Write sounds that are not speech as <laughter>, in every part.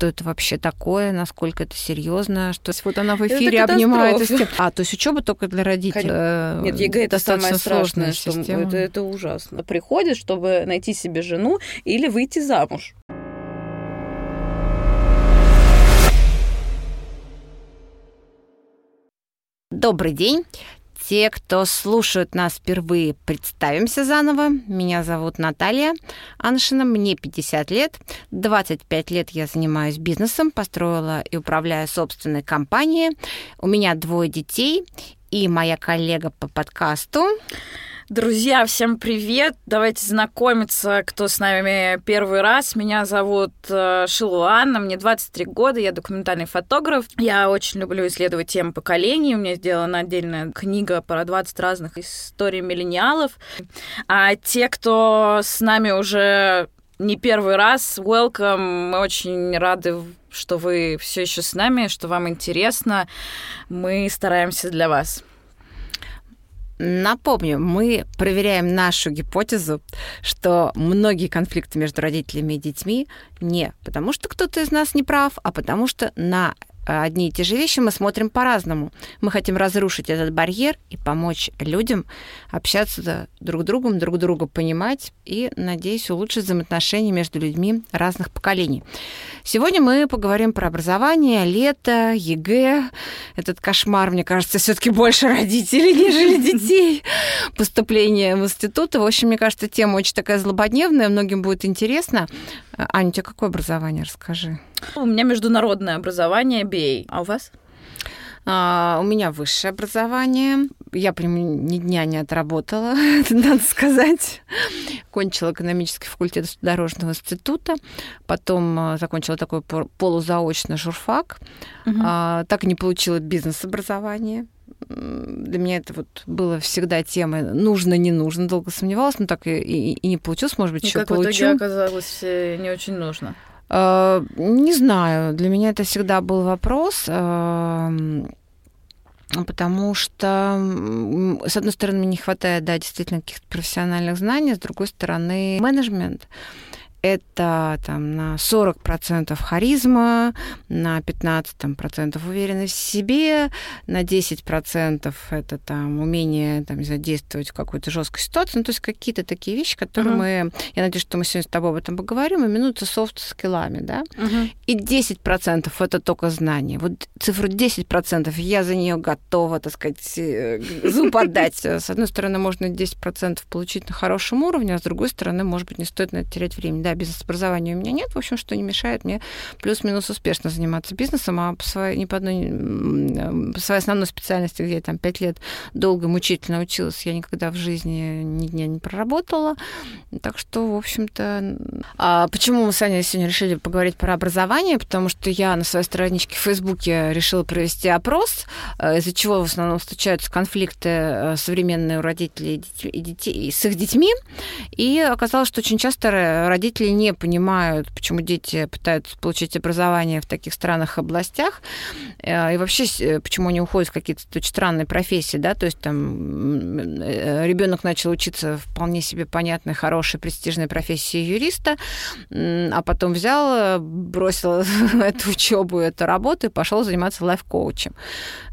что это вообще такое, насколько это серьезно, что вот она в эфире это обнимает. А, то есть учеба только для родителей. Э, Нет, ЕГЭ это самое страшное, что это, это ужасно. Приходит, чтобы найти себе жену или выйти замуж. Добрый день. Те, кто слушают нас впервые, представимся заново. Меня зовут Наталья Аншина, мне 50 лет. 25 лет я занимаюсь бизнесом, построила и управляю собственной компанией. У меня двое детей и моя коллега по подкасту Друзья, всем привет! Давайте знакомиться, кто с нами первый раз. Меня зовут э, Шилу Анна, мне 23 года, я документальный фотограф. Я очень люблю исследовать темы поколений. У меня сделана отдельная книга про 20 разных историй миллениалов. А те, кто с нами уже не первый раз, welcome. Мы очень рады, что вы все еще с нами, что вам интересно. Мы стараемся для вас. Напомню, мы проверяем нашу гипотезу, что многие конфликты между родителями и детьми не потому, что кто-то из нас не прав, а потому что на одни и те же вещи мы смотрим по-разному. Мы хотим разрушить этот барьер и помочь людям общаться друг с другом, друг друга понимать и, надеюсь, улучшить взаимоотношения между людьми разных поколений. Сегодня мы поговорим про образование, лето, ЕГЭ. Этот кошмар, мне кажется, все таки больше родителей, нежели <laughs> детей. Поступление в институт. В общем, мне кажется, тема очень такая злободневная, многим будет интересно. Аня, у тебя какое образование, расскажи? У меня международное образование, BA. А у вас? А, у меня высшее образование. Я прям ни дня не отработала, <laughs> надо сказать. Кончила экономический факультет дорожного института. Потом а, закончила такой полузаочный журфак. Угу. А, так и не получила бизнес-образование для меня это вот было всегда тема нужно, не нужно, долго сомневалась, но так и, и, и не получилось, может быть, еще получу. в итоге оказалось э, не очень нужно? Не знаю, для меня это всегда был вопрос, потому что, с одной стороны, мне не хватает, да, действительно каких-то профессиональных знаний, с другой стороны, менеджмент это там, на 40% харизма, на 15% процентов уверенность в себе, на 10% это там, умение там, не знаю, действовать в какой-то жесткой ситуации. Ну, то есть какие-то такие вещи, которые uh-huh. мы, я надеюсь, что мы сегодня с тобой об этом поговорим, именуются софт-скиллами. Да? Uh-huh. И 10% это только знание. Вот цифру 10% я за нее готова, так сказать, э, <laughs> зуб отдать. С одной стороны, можно 10% получить на хорошем уровне, а с другой стороны, может быть, не стоит на это терять время да, бизнес-образования у меня нет, в общем, что не мешает мне плюс-минус успешно заниматься бизнесом, а по своей, не по одной, по своей основной специальности, где я там пять лет долго, мучительно училась, я никогда в жизни ни дня не проработала. Так что, в общем-то... А почему мы с Аней сегодня решили поговорить про образование? Потому что я на своей страничке в Фейсбуке решила провести опрос, э, из-за чего в основном случаются конфликты э, современные у родителей и детей, с их детьми. И оказалось, что очень часто родители родители не понимают, почему дети пытаются получить образование в таких странных областях, э, и вообще, э, почему они уходят в какие-то очень странные профессии, да, то есть там э, ребенок начал учиться вполне себе понятной, хорошей, престижной профессии юриста, а потом взял, бросил <laughs> эту учебу, эту работу и пошел заниматься лайф-коучем.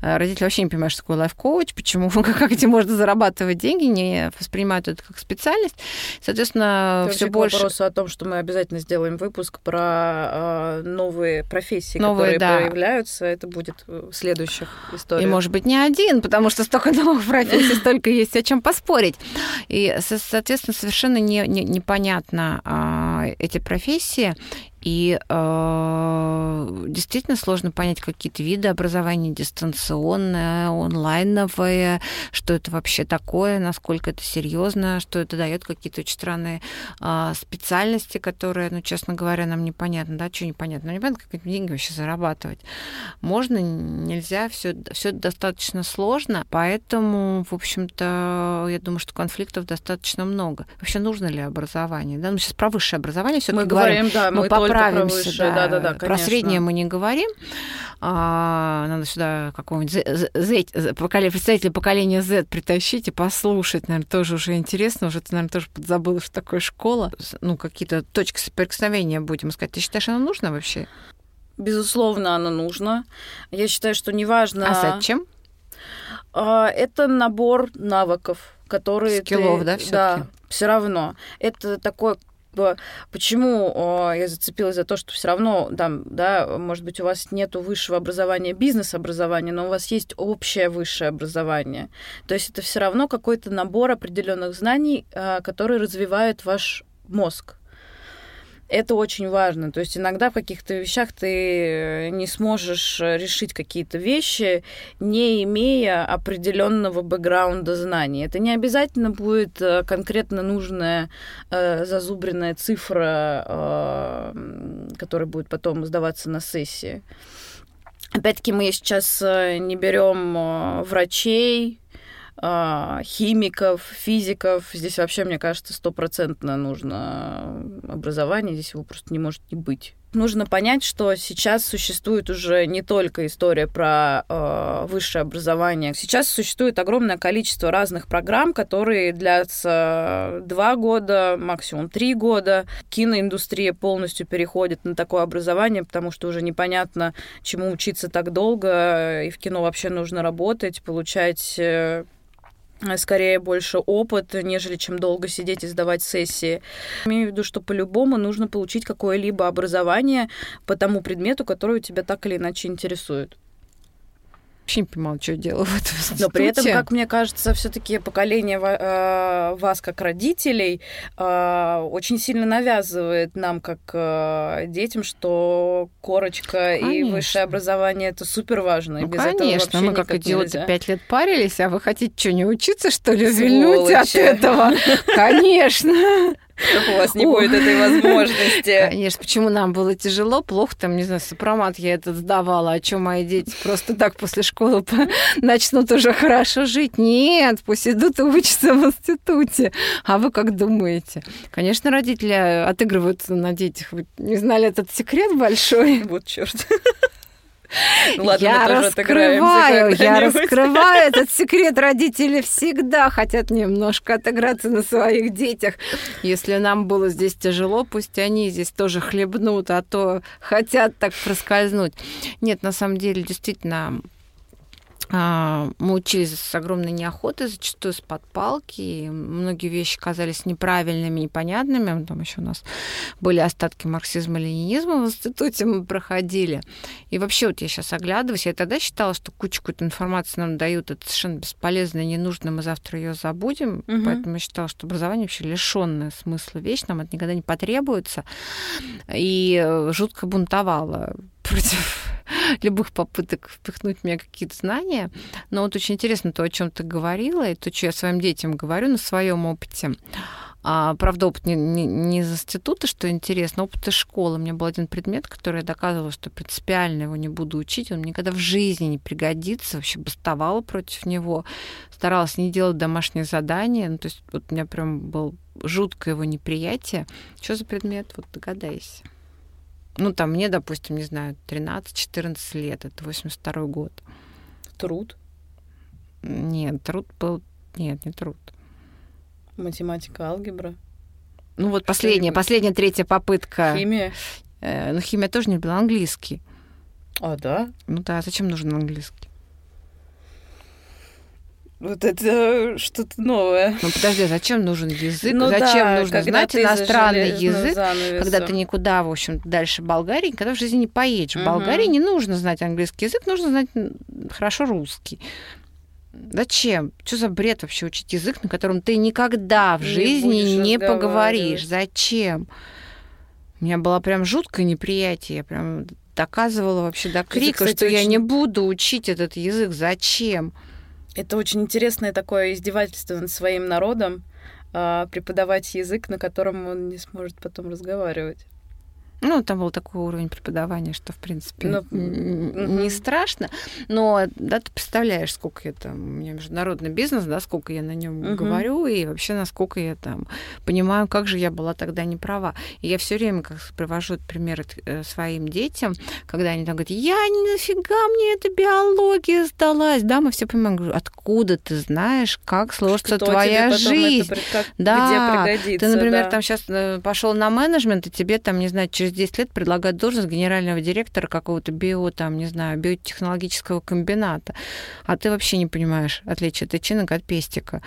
Родители вообще не понимают, что такое лайф-коуч, почему, <laughs> как этим можно зарабатывать деньги, не воспринимают это как специальность. Соответственно, все больше... О том, что мы обязательно сделаем выпуск про э, новые профессии, новые, которые да. появляются. Это будет в следующих историях. И, может быть, не один, потому что столько <laughs> новых профессий, <laughs> столько есть о чем поспорить. И, соответственно, совершенно не, не, непонятно а, эти профессии. И э, действительно сложно понять какие-то виды образования дистанционное, онлайновое, что это вообще такое, насколько это серьезно, что это дает какие-то очень странные э, специальности, которые, ну, честно говоря, нам непонятно, да, что непонятно, ну, непонятно, как эти деньги вообще зарабатывать. Можно, нельзя, все, все достаточно сложно, поэтому, в общем-то, я думаю, что конфликтов достаточно много. Вообще нужно ли образование? Да? Мы сейчас про высшее образование все-таки мы говорим, да, мы, мы поправимся. Про, да. Да, да, да, про среднее мы не говорим. А, надо сюда какого-нибудь поколение, представителя поколения Z притащить и послушать. Наверное, тоже уже интересно. Уже ты, наверное, тоже подзабыла, что такое школа. Ну, какие-то точки соприкосновения будем искать. Ты считаешь, оно нужно вообще? безусловно, оно нужно. Я считаю, что неважно... А зачем? А, это набор навыков, которые Скиллов, ты... да, все Да, все равно. Это такой почему я зацепилась за то, что все равно, там, да, может быть, у вас нет высшего образования, бизнес-образования, но у вас есть общее высшее образование. То есть это все равно какой-то набор определенных знаний, а, которые развивают ваш мозг это очень важно. То есть иногда в каких-то вещах ты не сможешь решить какие-то вещи, не имея определенного бэкграунда знаний. Это не обязательно будет э, конкретно нужная э, зазубренная цифра, э, которая будет потом сдаваться на сессии. Опять-таки мы сейчас э, не берем э, врачей, химиков, физиков. Здесь вообще, мне кажется, стопроцентно нужно образование, здесь его просто не может не быть. Нужно понять, что сейчас существует уже не только история про э, высшее образование. Сейчас существует огромное количество разных программ, которые длятся два года, максимум три года. Киноиндустрия полностью переходит на такое образование, потому что уже непонятно, чему учиться так долго, и в кино вообще нужно работать, получать э, скорее больше опыт, нежели чем долго сидеть и сдавать сессии. Имею в виду, что по-любому нужно получить какое-либо образование по тому предмету, который тебя так или иначе интересует вообще не понимала, что я делаю в этом институте. Но при этом, как мне кажется, все таки поколение э, вас, как родителей, э, очень сильно навязывает нам, как э, детям, что корочка конечно. и высшее образование — это супер важно. Ну, конечно, мы как идиоты пять лет парились, а вы хотите что, не учиться, что ли, вильнуть от этого? <laughs> Конечно. <laughs> У вас не будет этой возможности. <laughs> Конечно, почему нам было тяжело, плохо, там, не знаю, сопромат я этот сдавала, а что мои дети просто так после школы <laughs> начнут уже хорошо жить? Нет, пусть идут и учатся в институте. А вы как думаете? Конечно, родители отыгрываются на детях. Вы не знали этот секрет большой? Вот черт. Ну, ладно, я раскрываю, я раскрываю этот секрет. Родители всегда хотят немножко отыграться на своих детях. Если нам было здесь тяжело, пусть они здесь тоже хлебнут, а то хотят так проскользнуть. Нет, на самом деле, действительно, мы учились с огромной неохотой, зачастую с подпалки. И многие вещи казались неправильными, непонятными. Там еще у нас были остатки марксизма, ленинизма в институте мы проходили. И вообще вот я сейчас оглядываюсь, я тогда считала, что кучу какой-то информации нам дают, это совершенно бесполезно и ненужно, мы завтра ее забудем. Угу. Поэтому я считала, что образование вообще лишенное смысла вещь, нам это никогда не потребуется. И э, жутко бунтовала против <laughs> любых попыток впихнуть в меня какие-то знания. Но вот очень интересно то, о чем ты говорила, и то, что я своим детям говорю на своем опыте. А, правда, опыт не, не, не из института, что интересно, опыт из школы. У меня был один предмет, который я доказывала, что принципиально его не буду учить, он никогда в жизни не пригодится, вообще бастовала против него, старалась не делать домашние задания. Ну, то есть вот у меня прям был жуткое его неприятие. Что за предмет? Вот догадайся. Ну, там мне, допустим, не знаю, 13-14 лет, это 82 год. Труд? Нет, труд был... Нет, не труд. Математика, алгебра? Ну вот последняя, последняя третья попытка. Химия? Э, ну, химия тоже не была, английский. А, да? Ну да, зачем нужен английский? Вот это что-то новое. Ну подожди, а зачем нужен язык? Ну, зачем да, нужно знать иностранный язык, когда ты никуда, в общем, дальше Болгарии, когда в жизни не поедешь. Угу. В Болгарии не нужно знать английский язык, нужно знать хорошо русский. Зачем? Что за бред вообще учить язык, на котором ты никогда в не жизни не поговоришь? Зачем? У меня было прям жуткое неприятие. Я прям доказывала вообще до крика, это, кстати, что очень... я не буду учить этот язык. Зачем? Это очень интересное такое издевательство над своим народом, а, преподавать язык, на котором он не сможет потом разговаривать. Ну, там был такой уровень преподавания, что, в принципе, но, не угу. страшно. Но, да, ты представляешь, сколько я там, у меня международный бизнес, да, сколько я на нем угу. говорю, и вообще, насколько я там понимаю, как же я была тогда не права. И я все время как привожу примеры э, своим детям, когда они там говорят, я нафига мне эта биология сдалась, да, мы все понимаем, говорю, откуда ты знаешь, как сложится Кто твоя жизнь. Это, как, да, ты, например, да. там сейчас э, пошел на менеджмент, и тебе там, не знаю, через через 10 лет предлагать должность генерального директора какого-то био, там, не знаю, биотехнологического комбината, а ты вообще не понимаешь отличие тычинок от пестика.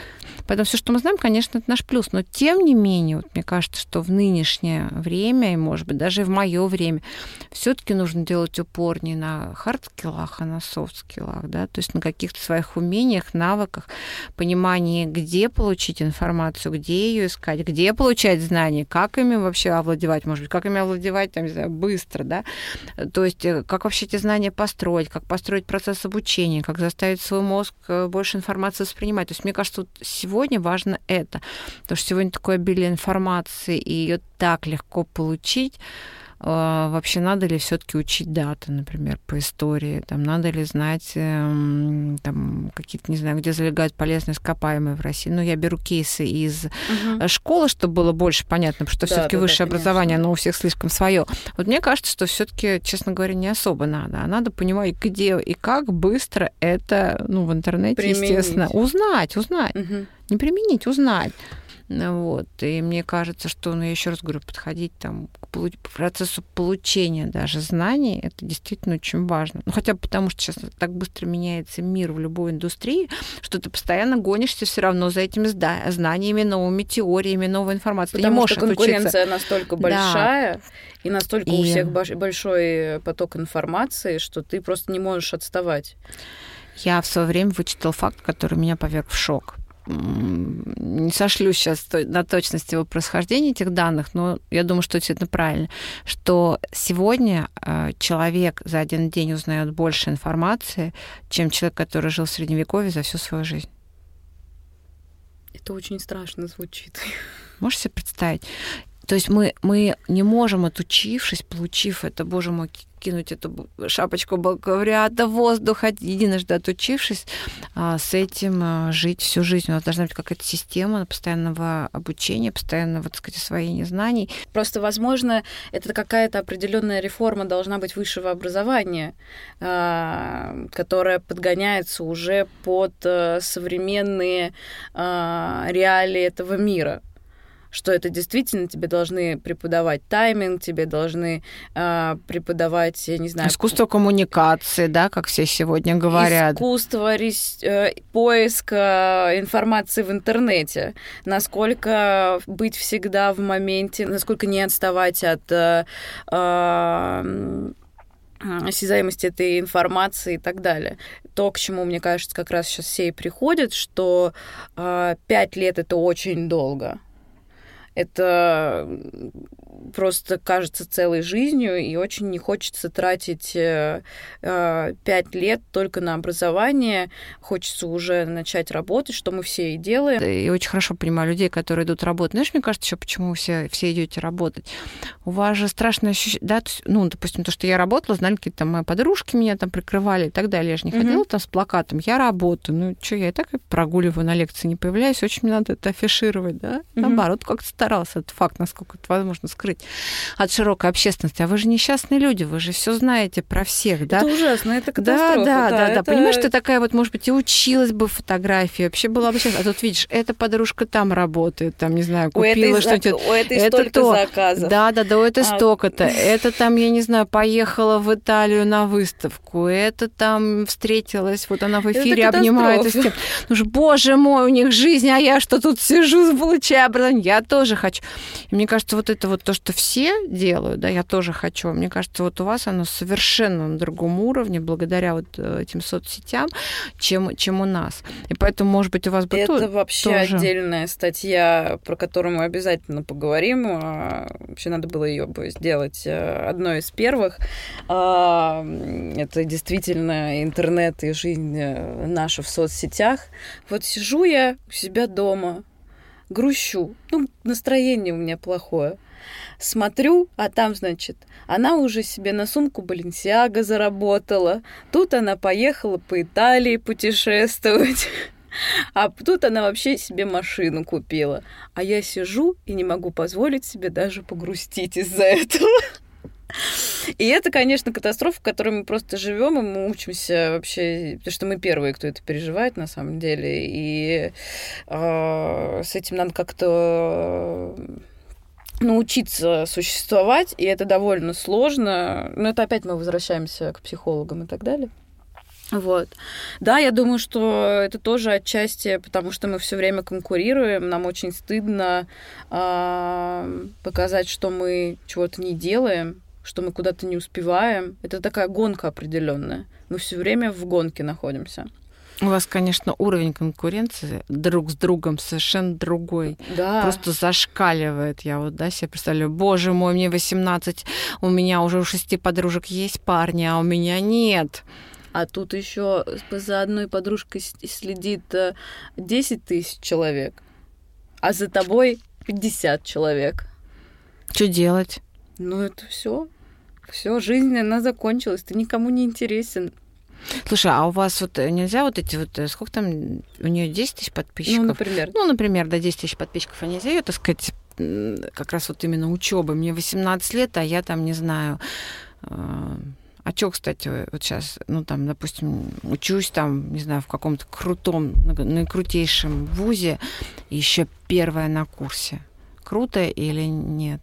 Поэтому все, что мы знаем, конечно, это наш плюс. Но тем не менее, вот мне кажется, что в нынешнее время, и, может быть, даже в мое время, все-таки нужно делать упор не на хард-скиллах, а на софт-скиллах, да, то есть на каких-то своих умениях, навыках, понимании, где получить информацию, где ее искать, где получать знания, как ими вообще овладевать, может быть, как ими овладевать, там, не знаю, быстро, да, то есть э, как вообще эти знания построить, как построить процесс обучения, как заставить свой мозг э, больше информации воспринимать. То есть мне кажется, вот сегодня важно это, потому что сегодня такое обилие информации, и ее так легко получить, вообще надо ли все-таки учить даты, например, по истории, там надо ли знать эм, там какие-то, не знаю, где залегают полезные ископаемые в России. Ну, я беру кейсы из угу. школы, чтобы было больше понятно, потому что да, все-таки да, высшее да, образование, оно у всех слишком свое. Вот мне кажется, что все-таки, честно говоря, не особо надо. А надо понимать, где и как быстро это, ну, в интернете, применить. естественно, узнать, узнать. Угу. Не применить, узнать. Вот. И мне кажется, что, ну, я еще раз говорю, подходить там к процессу получения даже знаний, это действительно очень важно. Ну, хотя бы потому, что сейчас так быстро меняется мир в любой индустрии, что ты постоянно гонишься все равно за этими знаниями, новыми теориями, новой информацией. Потому ты не можешь что конкуренция отучиться. настолько большая, да. и настолько и... у всех большой поток информации, что ты просто не можешь отставать. Я в свое время вычитал факт, который меня поверг в шок не сошлю сейчас на точность его происхождения этих данных, но я думаю, что это правильно, что сегодня э, человек за один день узнает больше информации, чем человек, который жил в Средневековье за всю свою жизнь. Это очень страшно звучит. Можете себе представить? То есть мы, мы не можем, отучившись, получив это, боже мой, кинуть эту шапочку бакалавриата в воздух, единожды отучившись, а, с этим а, жить всю жизнь. У нас должна быть какая-то система постоянного обучения, постоянного, так сказать, освоения знаний. Просто, возможно, это какая-то определенная реформа должна быть высшего образования, а, которая подгоняется уже под э, современные реалии этого мира что это действительно тебе должны преподавать тайминг, тебе должны э, преподавать, я не знаю... Искусство коммуникации, да, как все сегодня говорят. Искусство рес... э, поиска информации в интернете. Насколько быть всегда в моменте, насколько не отставать от... Э, э, осязаемости этой информации и так далее. То, к чему, мне кажется, как раз сейчас все и приходят, что э, пять лет это очень долго это просто кажется целой жизнью, и очень не хочется тратить э, э, пять лет только на образование. Хочется уже начать работать, что мы все и делаем. И очень хорошо понимаю людей, которые идут работать. Знаешь, мне кажется, еще почему все, все идете работать? У вас же страшное ощущение, да, ну, допустим, то, что я работала, знали какие-то там мои подружки меня там прикрывали и так далее. Я же не ходила mm-hmm. там с плакатом, я работаю. Ну, что, я и так прогуливаю на лекции, не появляюсь, очень мне надо это афишировать, да? Mm-hmm. Наоборот, как-то старался этот факт, насколько это возможно скрыть от широкой общественности. А вы же несчастные люди, вы же все знаете про всех, да? Это ужасно, это катастрофа. Да, да, да, да. Это... Понимаешь, ты такая вот, может быть, и училась бы фотографии, вообще была бы сейчас. А тут видишь, эта подружка там работает, там, не знаю, купила что-нибудь. У этой это столько то. заказов. Да, да, да, у этой а... столько-то. Это там, я не знаю, поехала в Италию на выставку. Это там встретилась, вот она в эфире обнимается с тем. Ну же, боже мой, у них жизнь, а я что тут сижу, получаю образование. Я тоже хочу. И мне кажется, вот это вот то, что все делают, да, я тоже хочу. Мне кажется, вот у вас оно совершенно на другом уровне, благодаря вот э, этим соцсетям, чем, чем у нас. И поэтому, может быть, у вас бы Это то, вообще тоже... отдельная статья, про которую мы обязательно поговорим. А, вообще надо было ее бы сделать э, одной из первых. А, это действительно интернет и жизнь э, наша в соцсетях. Вот сижу я у себя дома, грущу. Ну, настроение у меня плохое. Смотрю, а там, значит, она уже себе на сумку Баленсиага заработала. Тут она поехала по Италии путешествовать. <laughs> А тут она вообще себе машину купила. А я сижу и не могу позволить себе даже погрустить из-за этого. <laughs> И это, конечно, катастрофа, в которой мы просто живем, и мы учимся вообще, потому что мы первые, кто это переживает на самом деле, и э, с этим надо как-то научиться существовать, и это довольно сложно. Но это опять мы возвращаемся к психологам и так далее. Вот. Да, я думаю, что это тоже отчасти, потому что мы все время конкурируем, нам очень стыдно э, показать, что мы чего-то не делаем, что мы куда-то не успеваем. Это такая гонка определенная. Мы все время в гонке находимся. У вас, конечно, уровень конкуренции друг с другом совершенно другой. Да. Просто зашкаливает. Я вот, да, себе представляю, боже мой, мне 18, у меня уже у шести подружек есть парни, а у меня нет. А тут еще за одной подружкой следит 10 э, тысяч человек, а за тобой 50 человек. Что делать? Ну, это все. Все, жизнь, она закончилась, ты никому не интересен. Слушай, а у вас вот э, нельзя вот эти вот, э, сколько там, у нее 10 тысяч подписчиков? Ну, например. Ну, например, до да, 10 тысяч подписчиков, а нельзя ее, так сказать, как раз вот именно учебы. Мне 18 лет, а я там, не знаю, а что, кстати, вот сейчас, ну, там, допустим, учусь там, не знаю, в каком-то крутом, наикрутейшем вузе, еще первая на курсе. Круто или нет?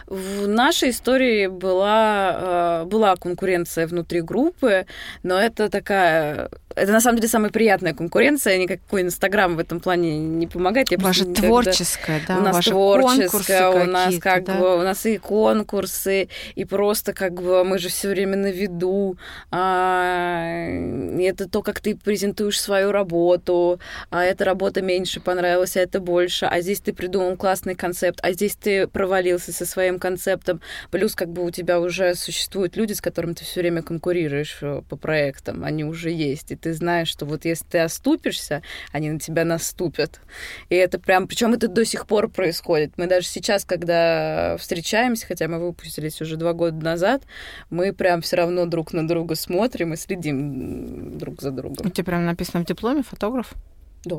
В нашей истории была, э, была конкуренция внутри группы, но это такая... Это на самом деле самая приятная конкуренция, никакой Инстаграм в этом плане не помогает. Я Ваша творческая, да? У нас творческая, у нас как да? бы у нас и конкурсы, и просто как бы мы же все время на виду. А, это то, как ты презентуешь свою работу, а эта работа меньше понравилась, а это больше, а здесь ты придумал классный концепт, а здесь ты провалился со своим концептом, плюс как бы у тебя уже существуют люди, с которыми ты все время конкурируешь э, по проектам, они уже есть, и ты знаешь, что вот если ты оступишься, они на тебя наступят. И это прям, причем это до сих пор происходит. Мы даже сейчас, когда встречаемся, хотя мы выпустились уже два года назад, мы прям все равно друг на друга смотрим и следим друг за другом. У тебя прям написано в дипломе фотограф? Да.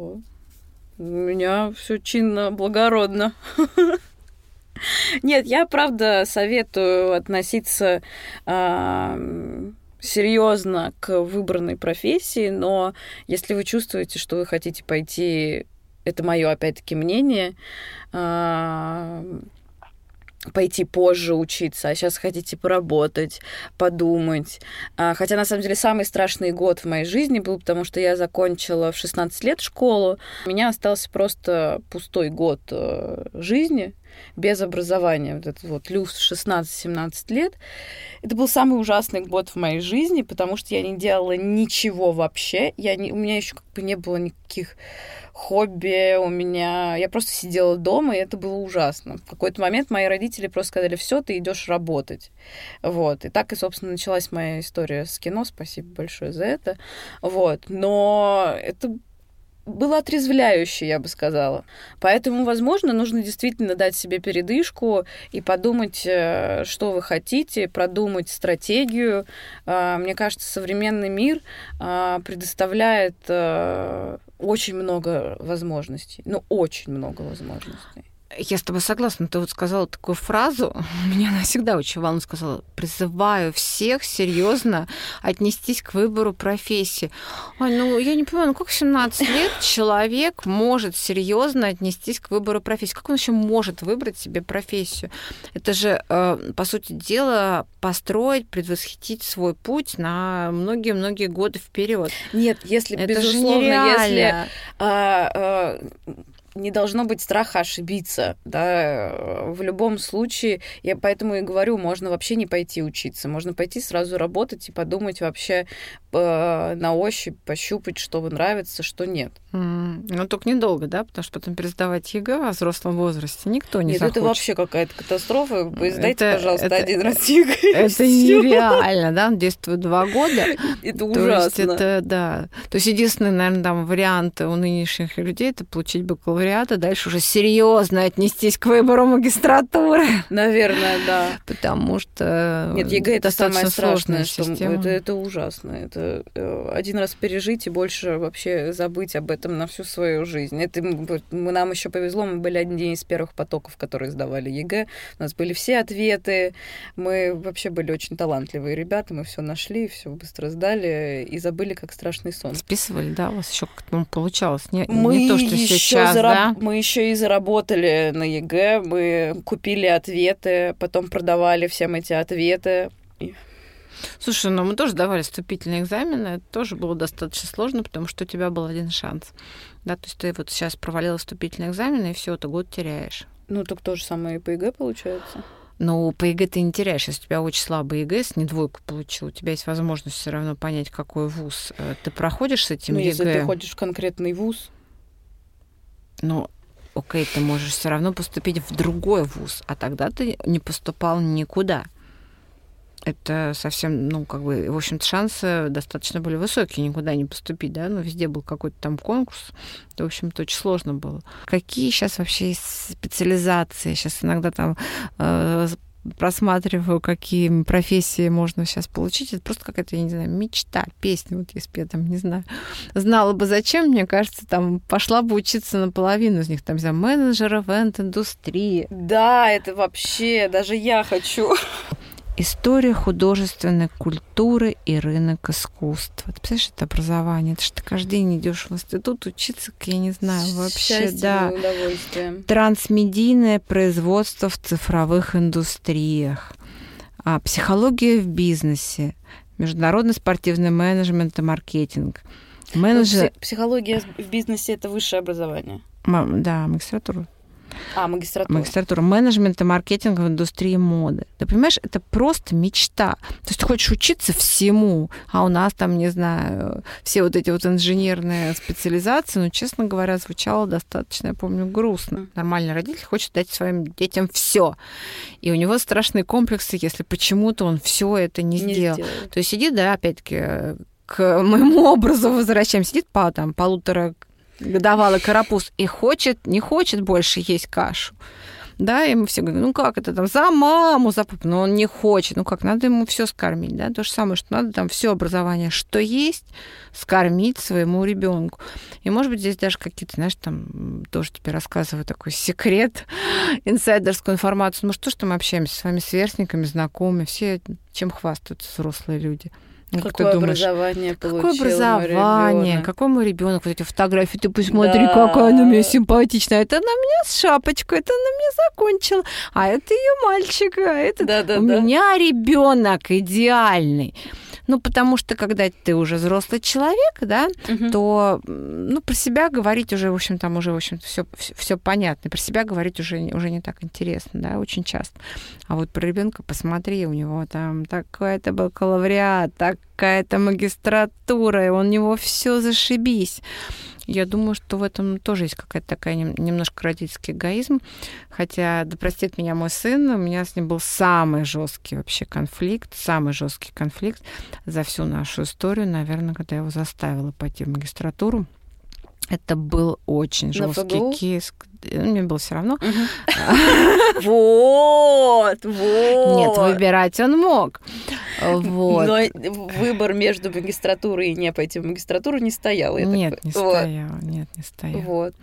У меня все чинно, благородно. <laughs> <laughs> Нет, я правда советую относиться э, серьезно к выбранной профессии, но если вы чувствуете, что вы хотите пойти, это мое опять-таки мнение, э, пойти позже учиться, а сейчас хотите поработать, подумать. А, хотя, на самом деле, самый страшный год в моей жизни был, потому что я закончила в 16 лет школу. У меня остался просто пустой год э, жизни, без образования, вот этот вот люфт 16-17 лет, это был самый ужасный год в моей жизни, потому что я не делала ничего вообще. Я не, у меня еще как бы не было никаких хобби, у меня... Я просто сидела дома, и это было ужасно. В какой-то момент мои родители просто сказали, все, ты идешь работать. Вот. И так и, собственно, началась моя история с кино. Спасибо большое за это. Вот. Но это было отрезвляюще, я бы сказала. Поэтому, возможно, нужно действительно дать себе передышку и подумать, э, что вы хотите, продумать стратегию. А, мне кажется, современный мир а, предоставляет э, очень много возможностей. Ну, очень много возможностей. Я с тобой согласна. Ты вот сказала такую фразу, <laughs> меня она всегда очень волнует, сказала, призываю всех серьезно отнестись к выбору профессии. Ой, ну я не понимаю, ну как в 17 лет <laughs> человек может серьезно отнестись к выбору профессии? Как он еще может выбрать себе профессию? Это же, э, по сути дела, построить, предвосхитить свой путь на многие-многие годы вперед. Нет, если, Это безусловно, если а, а, не должно быть страха ошибиться, да, в любом случае, я поэтому и говорю, можно вообще не пойти учиться, можно пойти сразу работать и подумать вообще э, на ощупь, пощупать, что вам нравится, что нет. Мм. Ну, только недолго, да, потому что потом пересдавать ЕГЭ во взрослом возрасте никто не Нет, захочет. это вообще какая-то катастрофа, сдайте, это, пожалуйста, это, один раз ЕГЭ. Это нереально, да, он действует два года. <laughs> Это ужасно. То есть это, да. То есть единственный, наверное, там вариант у нынешних людей это получить бакалавриат бакалавриата, дальше уже серьезно отнестись к выбору магистратуры. Наверное, да. Потому что Нет, ЕГЭ это самое страшное, что это, это ужасно. Это э, один раз пережить и больше вообще забыть об этом на всю свою жизнь. Это мы, нам еще повезло, мы были одни из первых потоков, которые сдавали ЕГЭ. У нас были все ответы. Мы вообще были очень талантливые ребята, мы все нашли, все быстро сдали и забыли, как страшный сон. Списывали, да, у вас еще как-то ну, получалось. Не, мы не то, что сейчас, да? Мы еще и заработали на ЕГЭ, мы купили ответы, потом продавали всем эти ответы. Слушай, ну мы тоже давали вступительные экзамены, это тоже было достаточно сложно, потому что у тебя был один шанс. Да, то есть ты вот сейчас провалила вступительные экзамены, и все, ты год теряешь. Ну, так то же самое и по ЕГЭ получается. Ну, по ЕГЭ ты не теряешь. Если у тебя очень слабый ЕГЭ, если не двойку получил, у тебя есть возможность все равно понять, какой вуз э, ты проходишь с этим ну, ЕГЭ. если ты ходишь в конкретный вуз. Ну, окей, ты можешь все равно поступить в другой вуз, а тогда ты не поступал никуда это совсем, ну, как бы, в общем-то, шансы достаточно были высокие никуда не поступить, да, но везде был какой-то там конкурс, это, в общем-то, очень сложно было. Какие сейчас вообще специализации? Сейчас иногда там э, просматриваю, какие профессии можно сейчас получить. Это просто какая-то, я не знаю, мечта, песня. Вот если бы я там, не знаю, знала бы зачем, мне кажется, там пошла бы учиться наполовину из них. Там, за менеджера ивент-индустрии. Да, это вообще, даже я хочу. История художественной культуры и рынок искусства. Ты представляешь, это образование? Это что ты каждый день идешь в институт учиться, я не знаю, вообще, Счастье да. Трансмедийное производство в цифровых индустриях. А, психология в бизнесе. Международный спортивный менеджмент и маркетинг. Менеджер... Ну, психология в бизнесе это высшее образование. Да, магистратура. А, магистратура. Магистратура менеджмента, маркетинга в индустрии моды. Ты понимаешь, это просто мечта. То есть ты хочешь учиться всему, а у нас там, не знаю, все вот эти вот инженерные специализации, ну, честно говоря, звучало достаточно, я помню, грустно. Нормальный родитель хочет дать своим детям все. И у него страшные комплексы, если почему-то он все это не, Не сделал. сделает. То есть сидит, да, опять-таки, к моему <laughs> образу возвращаем, сидит по там полутора годовалый карапуз и хочет, не хочет больше есть кашу. Да, и мы все говорим, ну как это там, за маму, за папу, но он не хочет, ну как, надо ему все скормить, да, то же самое, что надо там все образование, что есть, скормить своему ребенку. И, может быть, здесь даже какие-то, знаешь, там тоже тебе рассказываю такой секрет, <laughs> инсайдерскую информацию. Ну что ж там общаемся с вами сверстниками, знакомыми, все чем хвастаются взрослые люди. Как Какое ты думаешь? образование получил Какое образование? ребенок? Какой мой ребенок? Вот эти фотографии, ты посмотри, Да. какая она у меня симпатичная. Это она меня с шапочкой, это она меня закончила. А это ее мальчик, а это Да-да-да. у меня ребенок идеальный. Ну, потому что когда ты уже взрослый человек, да, Мгм. то, ну, про себя говорить уже, в общем, там уже, в общем, все, все понятно. Про себя говорить уже, уже не так интересно, да, очень часто. А вот про ребенка посмотри, у него там такой-то бакалавриат, такая-то магистратура, и у него все зашибись. Я думаю, что в этом тоже есть какая-то такая нем- немножко родительский эгоизм. Хотя, да простит меня мой сын, у меня с ним был самый жесткий вообще конфликт, самый жесткий конфликт за всю нашу историю, наверное, когда я его заставила пойти в магистратуру. Это был очень жесткий кейс. Ну, Мне было все равно. Вот, <laughs> вот. Нет, выбирать он мог. Вот. Но выбор между магистратурой и не пойти в магистратуру не стоял. Нет, не стоял, нет, не стоял. Вот.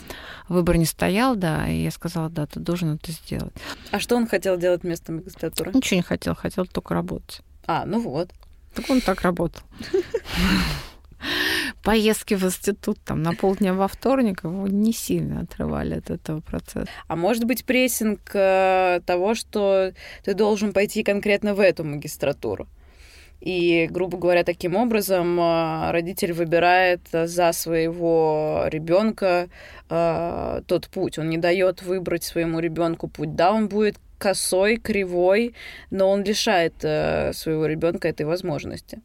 Выбор не стоял, да, и я сказала, да, ты должен это сделать. А что он хотел делать вместо магистратуры? Ничего не хотел, хотел только работать. А, ну вот. Так он так работал. <laughs> <laughs> Поездки в институт там на полдня во вторник его не сильно отрывали от этого процесса. А может быть прессинг э, того, что ты должен пойти конкретно в эту магистратуру? И, грубо говоря, таким образом э, родитель выбирает за своего ребенка э, тот путь. Он не дает выбрать своему ребенку путь. Да, он будет косой, кривой, но он лишает э, своего ребенка этой возможности.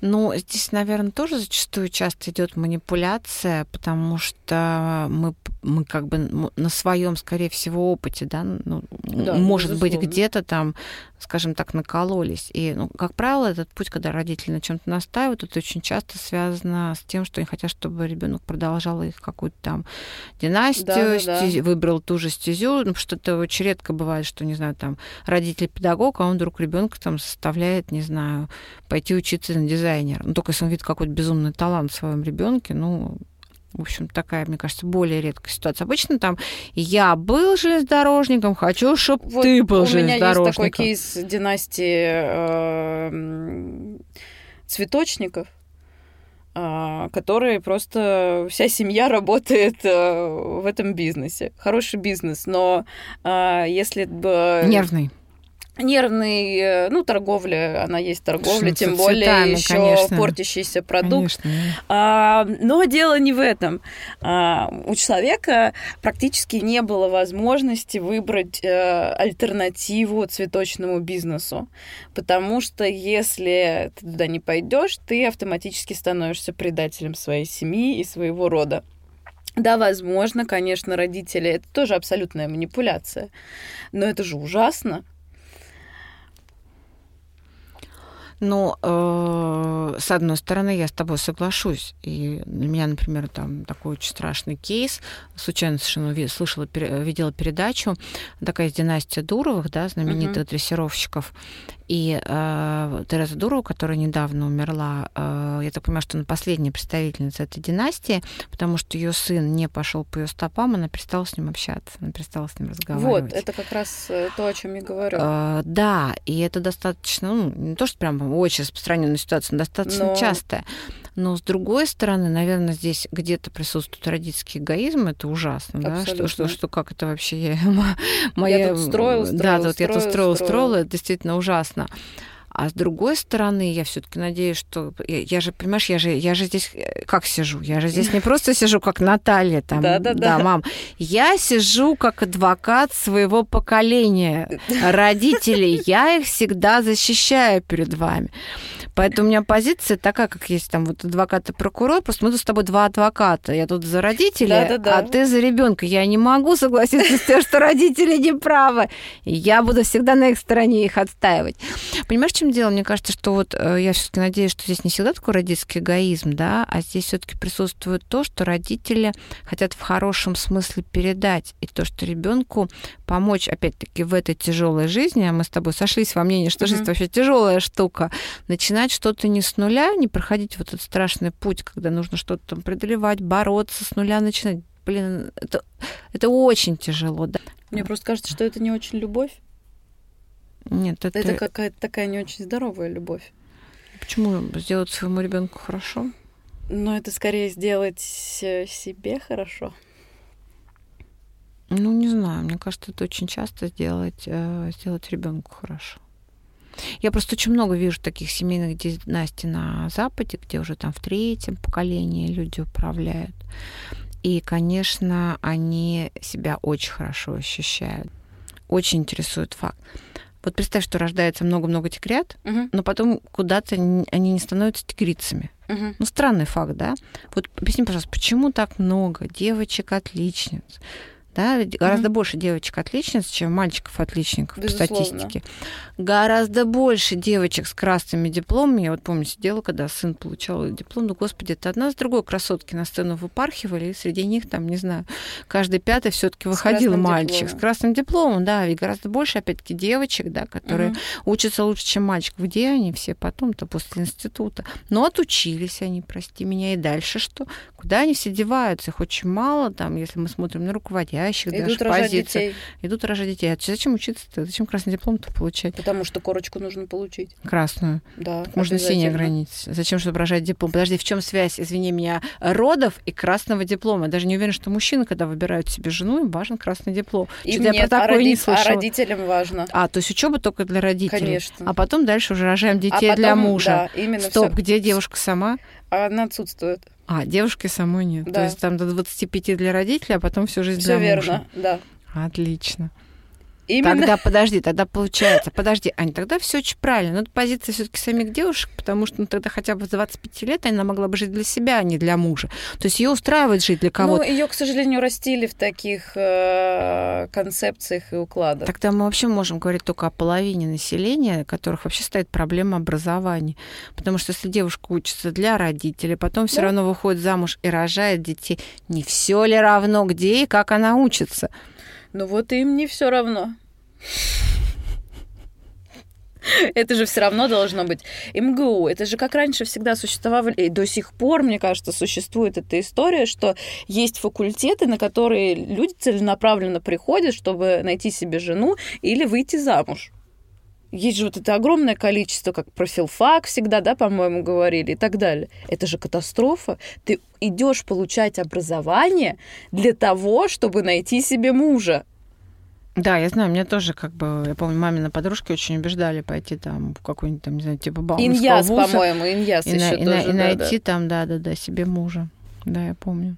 Ну, здесь, наверное, тоже зачастую часто идет манипуляция, потому что мы, мы как бы на своем, скорее всего, опыте, да, ну, Да, может быть, безусловно. где-то там, скажем так, накололись. И, ну, как правило, этот путь, когда родители на чем-то настаивают, это очень часто связано с тем, что они хотят, чтобы ребенок продолжал их какую-то там династию, Да-да-да. стези- выбрал ту же стезю, ну, потому что это очень редко бывает, что, не знаю, там, родитель педагог, а он вдруг ребенка там заставляет, не знаю, пойти учиться на дизайнера. Ну, только если он видит какой-то безумный талант в своем ребенке, ну, в общем, такая, мне кажется, более редкая ситуация. Обычно там я был железнодорожником, хочу, чтобы Вот ты был у меня есть такой железнодорожником. кейс династии э, цветочников. а, которые просто вся семья работает а, в этом бизнесе. Хороший бизнес, но а, если бы... Нервный нервный, э, ну, торговля, она есть торговля, тем более еще конечно. портящийся продукт. Конечно. А, но дело не в этом. А, у человека практически не было возможности выбрать а, альтернативу цветочному бизнесу, потому что если ты туда не пойдешь, ты автоматически становишься предателем своей семьи и своего рода. Да, возможно, конечно, родители это тоже абсолютная манипуляция, но это же ужасно. Ну, э, с одной стороны, я с тобой соглашусь. И для меня, например, там такой очень страшный кейс. Случайно совершенно слышала, видела передачу. Такая династия Дуровых, да, знаменитых uh-huh. дрессировщиков. И э, Тереза Дурова, которая недавно умерла, э, я так понимаю, что она последняя представительница этой династии, потому что ее сын не пошел по ее стопам, она перестала с ним общаться, она перестала с ним разговаривать. Вот, это как раз э, то, о чем я говорю. Э, да, и это достаточно, ну, не то, что прям очень распространенная ситуация, но достаточно но... частая. Но с другой стороны, наверное, здесь где-то присутствует родительский эгоизм, это ужасно, да, что, что, что как это вообще <laughs> я, моя... Я тут строил, строил, Да, тут я тут строил, строил, это действительно ужасно. А с другой стороны, я все-таки надеюсь, что я, я же, понимаешь, я же, я же здесь э, как сижу? Я же здесь не просто сижу как Наталья, там, да, да, да. да, мам. Я сижу как адвокат своего поколения, родителей. Я их всегда защищаю перед вами. Поэтому у меня позиция такая, как есть там вот адвокат и прокурор, просто мы тут с тобой два адвоката. Я тут за родителей, да, да, да. а ты за ребенка. Я не могу согласиться с тем, что родители не правы. Я буду всегда на их стороне их отстаивать. Понимаешь, в чем дело? Мне кажется, что вот э, я все-таки надеюсь, что здесь не всегда такой родительский эгоизм, да, а здесь все-таки присутствует то, что родители хотят в хорошем смысле передать, и то, что ребенку помочь, опять-таки, в этой тяжелой жизни, а мы с тобой сошлись во мнении, что mm-hmm. жизнь вообще тяжелая штука, начинать начинать что-то не с нуля, не проходить вот этот страшный путь, когда нужно что-то там преодолевать, бороться, с нуля начинать. Блин, это, это очень тяжело, да. Мне просто кажется, что это не очень любовь. Нет, это... Это какая-то такая не очень здоровая любовь. Почему сделать своему ребенку хорошо? Ну, это скорее сделать себе хорошо. Ну, не знаю. Мне кажется, это очень часто сделать, э, сделать ребенку хорошо. Я просто очень много вижу таких семейных династий на Западе, где уже там в третьем поколении люди управляют. И, конечно, они себя очень хорошо ощущают. Очень интересует факт. Вот представь, что рождается много-много тигрят, угу. но потом куда-то они не становятся тигрицами. Угу. Ну, странный факт, да? Вот объясни, пожалуйста, почему так много девочек-отличниц? Да, гораздо mm-hmm. больше девочек-отличниц, чем мальчиков-отличников по статистике. Гораздо больше девочек с красными дипломами. Я вот помню, сидела, когда сын получал диплом, ну, господи, это одна с другой красотки на сцену выпархивали, и среди них, там, не знаю, каждый пятый все таки выходил мальчик дипломом. с красным дипломом, да, и гораздо больше, опять-таки, девочек, да, которые mm-hmm. учатся лучше, чем мальчик. Где они все потом-то после института? Но отучились они, прости меня, и дальше что? Куда они все деваются? Их очень мало, там, если мы смотрим на руководящих, руководящих Идут даже позиций. Детей. Идут рожать детей. А зачем учиться-то? Зачем красный диплом-то получать? Потому что корочку нужно получить. Красную. Да. Так можно синий ограничить. Зачем, чтобы рожать диплом? Подожди, в чем связь, извини меня, родов и красного диплома? Даже не уверен, что мужчины, когда выбирают себе жену, им важен красный диплом. И нет, я про а, роди... не а родителям важно. А, то есть учеба только для родителей. Конечно. А потом дальше уже рожаем детей а потом, для мужа. Да, именно Стоп, всё. где девушка сама? Она отсутствует. А, девушки самой нет. Да. То есть там до 25 для родителей, а потом всю жизнь Всё для мужа. верно, да. Отлично. Именно... Тогда подожди, тогда получается, подожди, Ань, тогда все очень правильно. Но это позиция все-таки самих девушек, потому что ну, тогда хотя бы в 25 лет она могла бы жить для себя, а не для мужа. То есть ее устраивает жить для кого-то. Ну, ее, к сожалению, растили в таких э, концепциях и укладах. Тогда мы вообще можем говорить только о половине населения, которых вообще стоит проблема образования. Потому что если девушка учится для родителей, потом все да. равно выходит замуж и рожает детей, не все ли равно, где и как она учится? Ну вот им не все равно. Это же все равно должно быть МГУ. Это же как раньше всегда существовали, и до сих пор, мне кажется, существует эта история, что есть факультеты, на которые люди целенаправленно приходят, чтобы найти себе жену или выйти замуж. Есть же вот это огромное количество, как про филфак всегда, да, по-моему, говорили и так далее. Это же катастрофа. Ты идешь получать образование для того, чтобы найти себе мужа. Да, я знаю, мне тоже, как бы, я помню, мамины подружки очень убеждали пойти там в какой-нибудь там, не знаю, типа бауманского Иньяс, по-моему, Иньяс и, еще на, тоже, и, да, найти да. там, да-да-да, себе мужа. Да, я помню.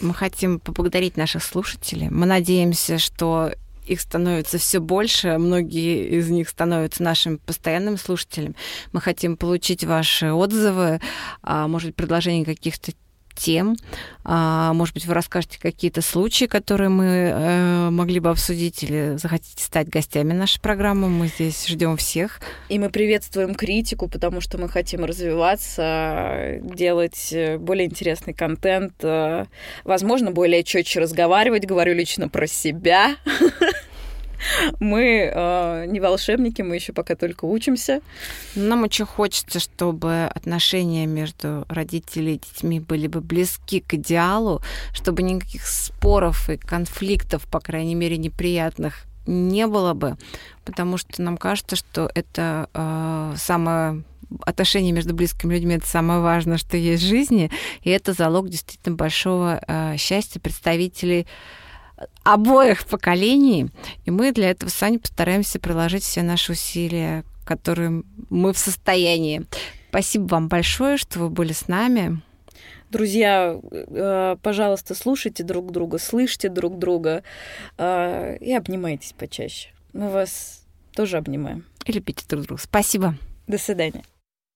Мы хотим поблагодарить наших слушателей. Мы надеемся, что их становится все больше, многие из них становятся нашими постоянными слушателями. Мы хотим получить ваши отзывы, а, может быть, предложения каких-то тем. А, может быть, вы расскажете какие-то случаи, которые мы э, могли бы обсудить, или захотите стать гостями нашей программы. Мы здесь ждем всех. И мы приветствуем критику, потому что мы хотим развиваться, делать э, более интересный контент, э, возможно, более четче разговаривать. Говорю лично про себя. <laughs> Мы э, не волшебники, мы еще пока только учимся. Нам очень хочется, чтобы отношения между родителями и детьми были бы близки к идеалу, чтобы никаких споров и конфликтов, по крайней мере, неприятных не было бы, потому что нам кажется, что это э, самое отношения между близкими людьми это самое важное, что есть в жизни, и это залог действительно большого э, счастья представителей обоих поколений. И мы для этого с Аней постараемся приложить все наши усилия, которые мы в состоянии. Спасибо вам большое, что вы были с нами. Друзья, э, пожалуйста, слушайте друг друга, слышите друг друга э, и обнимайтесь почаще. Мы вас тоже обнимаем. И любите друг друга. Спасибо. До свидания.